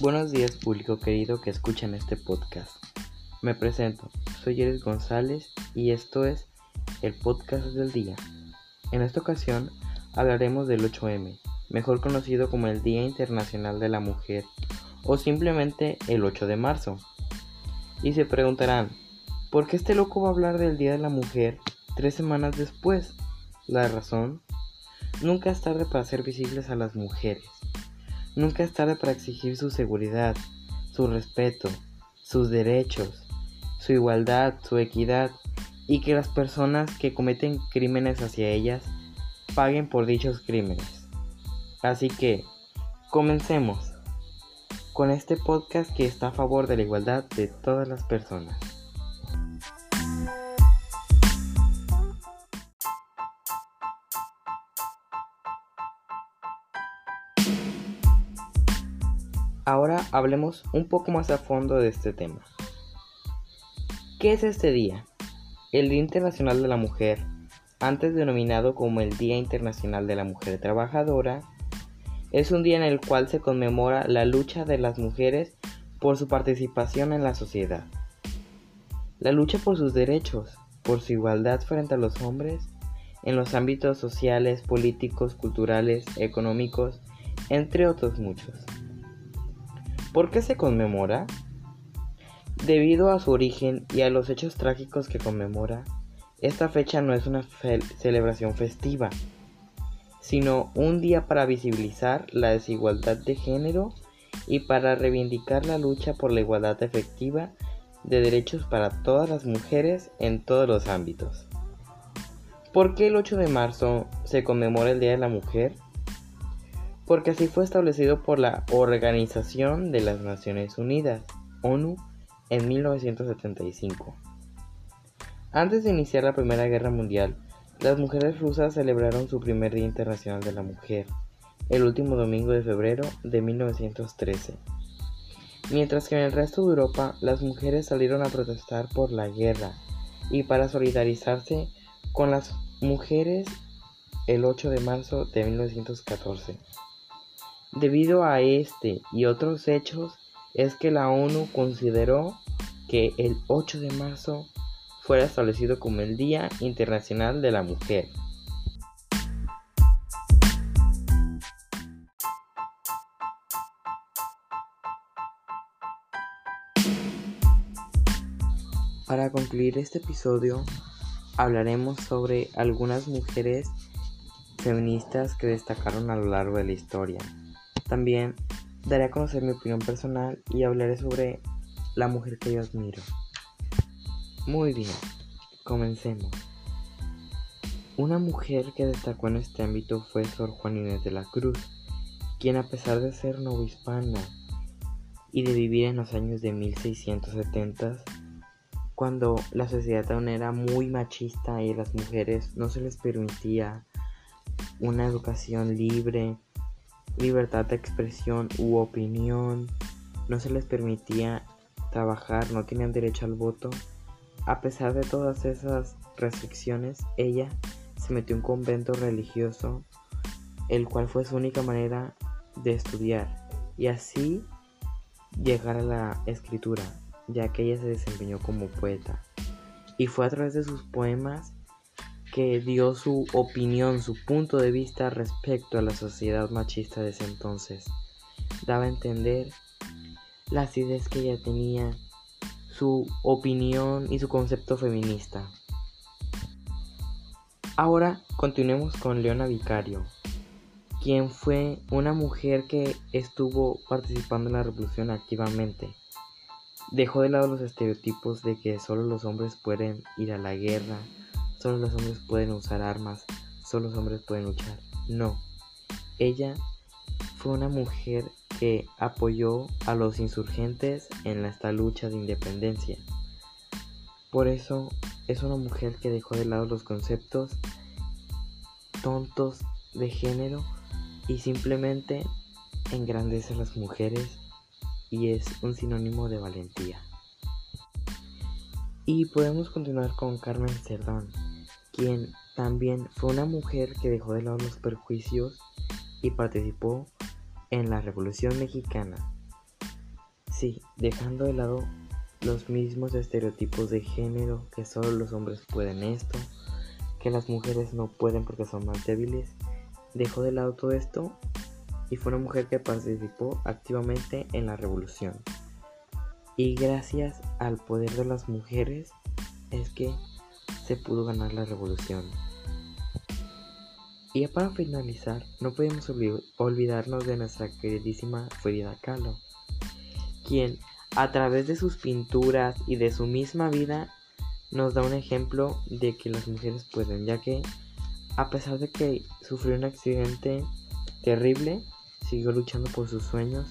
Buenos días público querido que escuchan este podcast. Me presento, soy Eres González y esto es el podcast del día. En esta ocasión hablaremos del 8M, mejor conocido como el Día Internacional de la Mujer o simplemente el 8 de marzo. Y se preguntarán, ¿por qué este loco va a hablar del Día de la Mujer tres semanas después? La razón, nunca es tarde para hacer visibles a las mujeres. Nunca es tarde para exigir su seguridad, su respeto, sus derechos, su igualdad, su equidad y que las personas que cometen crímenes hacia ellas paguen por dichos crímenes. Así que, comencemos con este podcast que está a favor de la igualdad de todas las personas. Ahora hablemos un poco más a fondo de este tema. ¿Qué es este día? El Día Internacional de la Mujer, antes denominado como el Día Internacional de la Mujer Trabajadora, es un día en el cual se conmemora la lucha de las mujeres por su participación en la sociedad. La lucha por sus derechos, por su igualdad frente a los hombres, en los ámbitos sociales, políticos, culturales, económicos, entre otros muchos. ¿Por qué se conmemora? Debido a su origen y a los hechos trágicos que conmemora, esta fecha no es una celebración festiva, sino un día para visibilizar la desigualdad de género y para reivindicar la lucha por la igualdad efectiva de derechos para todas las mujeres en todos los ámbitos. ¿Por qué el 8 de marzo se conmemora el Día de la Mujer? Porque así fue establecido por la Organización de las Naciones Unidas, ONU, en 1975. Antes de iniciar la Primera Guerra Mundial, las mujeres rusas celebraron su primer Día Internacional de la Mujer, el último domingo de febrero de 1913. Mientras que en el resto de Europa las mujeres salieron a protestar por la guerra y para solidarizarse con las mujeres el 8 de marzo de 1914. Debido a este y otros hechos es que la ONU consideró que el 8 de marzo fuera establecido como el Día Internacional de la Mujer. Para concluir este episodio hablaremos sobre algunas mujeres feministas que destacaron a lo largo de la historia. También daré a conocer mi opinión personal y hablaré sobre la mujer que yo admiro. Muy bien, comencemos. Una mujer que destacó en este ámbito fue Sor Juan Inés de la Cruz, quien a pesar de ser novohispana y de vivir en los años de 1670, cuando la sociedad aún era muy machista y a las mujeres no se les permitía una educación libre, libertad de expresión u opinión, no se les permitía trabajar, no tenían derecho al voto. A pesar de todas esas restricciones, ella se metió en un convento religioso, el cual fue su única manera de estudiar y así llegar a la escritura, ya que ella se desempeñó como poeta. Y fue a través de sus poemas que dio su opinión, su punto de vista respecto a la sociedad machista de ese entonces. Daba a entender las ideas que ella tenía, su opinión y su concepto feminista. Ahora continuemos con Leona Vicario, quien fue una mujer que estuvo participando en la revolución activamente. Dejó de lado los estereotipos de que solo los hombres pueden ir a la guerra, solo los hombres pueden usar armas, solo los hombres pueden luchar. No, ella fue una mujer que apoyó a los insurgentes en esta lucha de independencia. Por eso es una mujer que dejó de lado los conceptos tontos de género y simplemente engrandece a las mujeres y es un sinónimo de valentía. Y podemos continuar con Carmen Cerdán, quien también fue una mujer que dejó de lado los perjuicios y participó en la Revolución Mexicana. Sí, dejando de lado los mismos estereotipos de género, que solo los hombres pueden esto, que las mujeres no pueden porque son más débiles, dejó de lado todo esto y fue una mujer que participó activamente en la revolución. Y gracias al poder de las mujeres es que pudo ganar la revolución. Y para finalizar, no podemos olvidarnos de nuestra queridísima Frida Kahlo, quien a través de sus pinturas y de su misma vida nos da un ejemplo de que las mujeres pueden, ya que a pesar de que sufrió un accidente terrible, siguió luchando por sus sueños,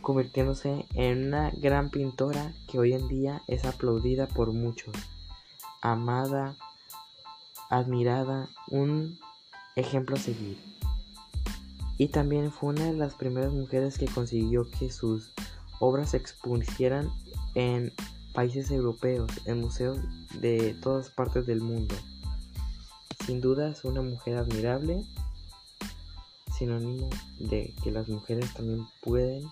convirtiéndose en una gran pintora que hoy en día es aplaudida por muchos, amada, admirada, un ejemplo a seguir. Y también fue una de las primeras mujeres que consiguió que sus obras se expusieran en países europeos, en museos de todas partes del mundo. Sin duda es una mujer admirable, sinónimo de que las mujeres también pueden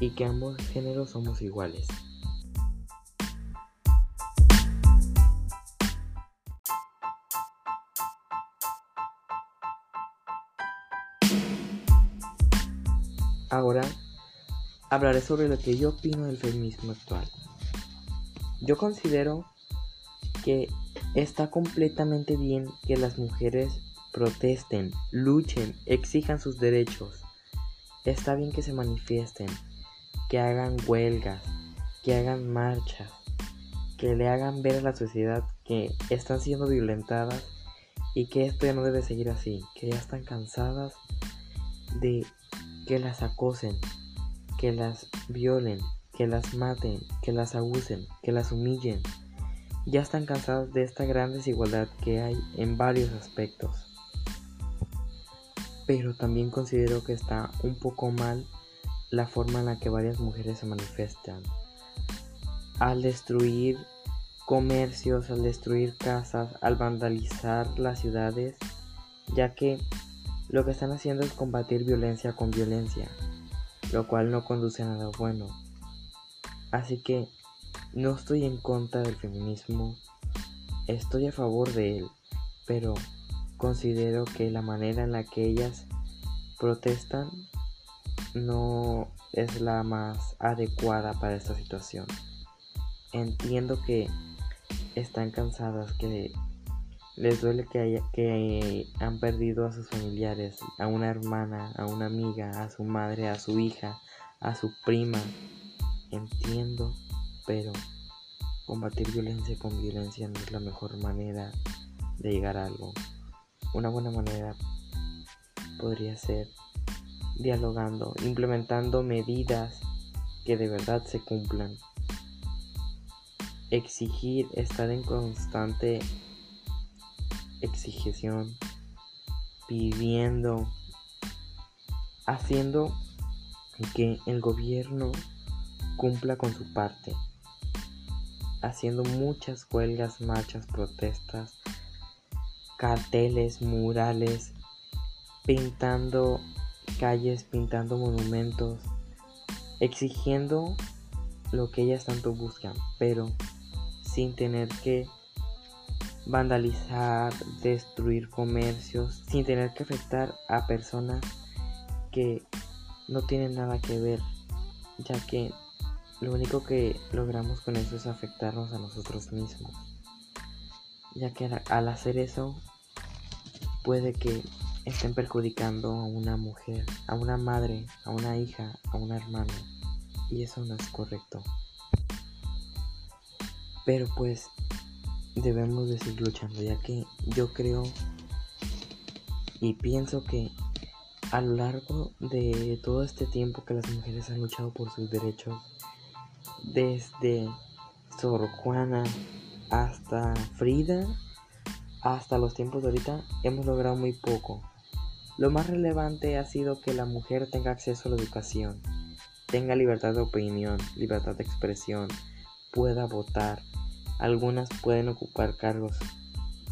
y que ambos géneros somos iguales. Ahora hablaré sobre lo que yo opino del feminismo actual. Yo considero que está completamente bien que las mujeres protesten, luchen, exijan sus derechos. Está bien que se manifiesten, que hagan huelgas, que hagan marchas, que le hagan ver a la sociedad que están siendo violentadas y que esto ya no debe seguir así, que ya están cansadas de que las acosen, que las violen, que las maten, que las abusen, que las humillen. Ya están cansados de esta gran desigualdad que hay en varios aspectos. Pero también considero que está un poco mal la forma en la que varias mujeres se manifiestan. Al destruir comercios, al destruir casas, al vandalizar las ciudades, ya que lo que están haciendo es combatir violencia con violencia lo cual no conduce a nada bueno. Así que no estoy en contra del feminismo, estoy a favor de él, pero considero que la manera en la que ellas protestan no es la más adecuada para esta situación. Entiendo que están cansadas, que les duele que, que han perdido a sus familiares, a una hermana, a una amiga, a su madre, a su hija, a su prima. Entiendo, pero combatir violencia con violencia no es la mejor manera de llegar a algo. Una buena manera podría ser dialogando, implementando medidas que de verdad se cumplan. Exigir estar en constante exigeción, pidiendo, haciendo que el gobierno cumpla con su parte, haciendo muchas huelgas, marchas, protestas, carteles, murales, pintando calles, pintando monumentos, exigiendo lo que ellas tanto buscan, pero sin tener que vandalizar, destruir comercios, sin tener que afectar a personas que no tienen nada que ver, ya que lo único que logramos con eso es afectarnos a nosotros mismos, ya que al hacer eso puede que estén perjudicando a una mujer, a una madre, a una hija, a una hermana, y eso no es correcto. Pero pues debemos de seguir luchando, ya que yo creo y pienso que a lo largo de todo este tiempo que las mujeres han luchado por sus derechos, desde Sor Juana hasta Frida, hasta los tiempos de ahorita, hemos logrado muy poco. Lo más relevante ha sido que la mujer tenga acceso a la educación, tenga libertad de opinión, libertad de expresión, pueda votar, algunas pueden ocupar cargos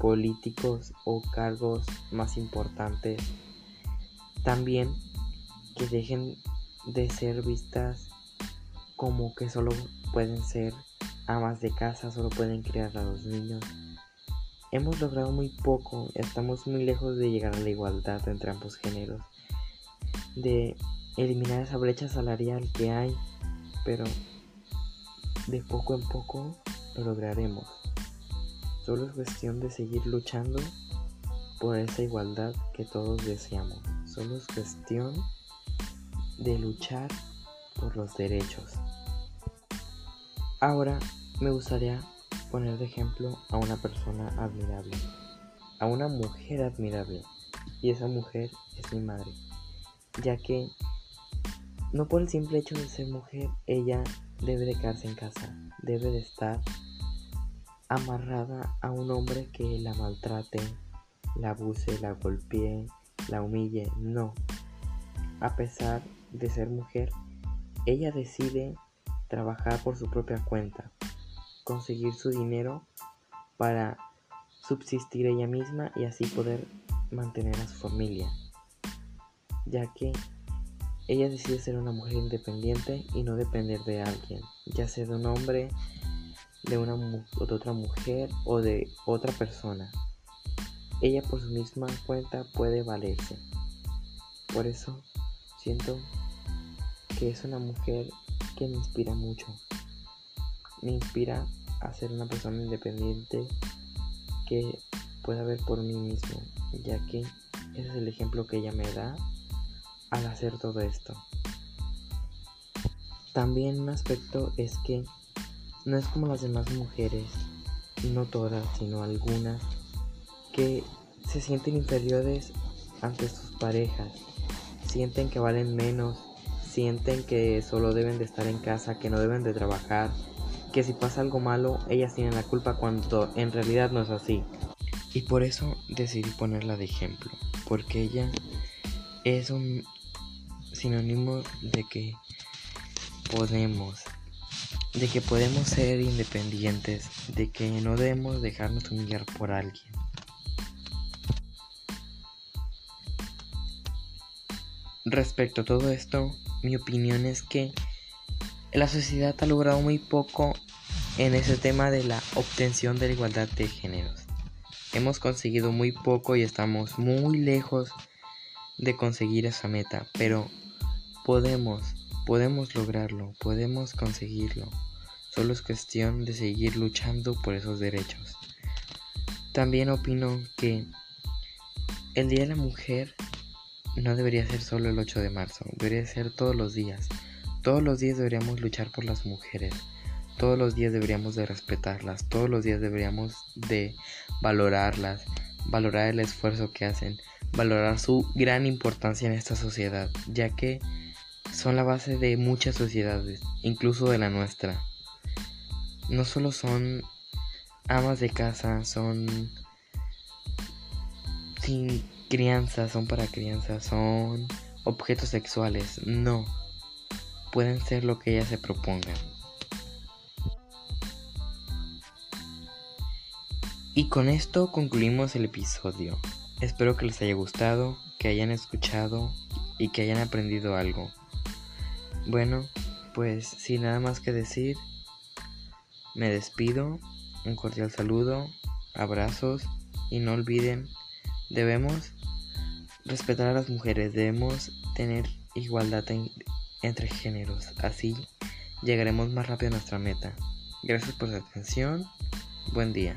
políticos o cargos más importantes. También que dejen de ser vistas como que solo pueden ser amas de casa, solo pueden criar a los niños. Hemos logrado muy poco, estamos muy lejos de llegar a la igualdad entre ambos géneros, de eliminar esa brecha salarial que hay, pero de poco en poco lo lograremos. Solo es cuestión de seguir luchando por esa igualdad que todos deseamos. Solo es cuestión de luchar por los derechos. Ahora me gustaría poner de ejemplo a una persona admirable, a una mujer admirable. Y esa mujer es mi madre, ya que no por el simple hecho de ser mujer, ella debe de quedarse en casa, debe de estar amarrada a un hombre que la maltrate, la abuse, la golpee, la humille. No. A pesar de ser mujer, ella decide trabajar por su propia cuenta, conseguir su dinero para subsistir ella misma y así poder mantener a su familia, ya que ella decide ser una mujer independiente y no depender de alguien, ya sea de un hombre, de, una, de otra mujer o de otra persona. Ella por su misma cuenta puede valerse. Por eso siento que es una mujer que me inspira mucho. Me inspira a ser una persona independiente que pueda ver por mí mismo, ya que ese es el ejemplo que ella me da al hacer todo esto. También un aspecto es que no es como las demás mujeres, no todas, sino algunas, que se sienten inferiores ante sus parejas, sienten que valen menos, sienten que solo deben de estar en casa, que no deben de trabajar, que si pasa algo malo ellas tienen la culpa cuando en realidad no es así. Y por eso decidí ponerla de ejemplo, porque ella es un sinónimo de que podemos, de que podemos ser independientes, de que no debemos dejarnos humillar por alguien. Respecto a todo esto, mi opinión es que la sociedad ha logrado muy poco en ese tema de la obtención de la igualdad de géneros. Hemos conseguido muy poco y estamos muy lejos de conseguir esa meta, pero podemos, podemos lograrlo, podemos conseguirlo. Solo es cuestión de seguir luchando por esos derechos. También opino que el Día de la Mujer no debería ser solo el 8 de marzo, debería ser todos los días. Todos los días deberíamos luchar por las mujeres. Todos los días deberíamos de respetarlas. Todos los días deberíamos de valorarlas. Valorar el esfuerzo que hacen. Valorar su gran importancia en esta sociedad. Ya que son la base de muchas sociedades. Incluso de la nuestra. No solo son amas de casa. Son... Sin crianza. Son para crianza. Son objetos sexuales. No. Pueden ser lo que ellas se propongan. Y con esto concluimos el episodio. Espero que les haya gustado, que hayan escuchado y que hayan aprendido algo. Bueno, pues sin nada más que decir, me despido, un cordial saludo, abrazos y no olviden, debemos respetar a las mujeres, debemos tener igualdad entre géneros, así llegaremos más rápido a nuestra meta. Gracias por su atención, buen día.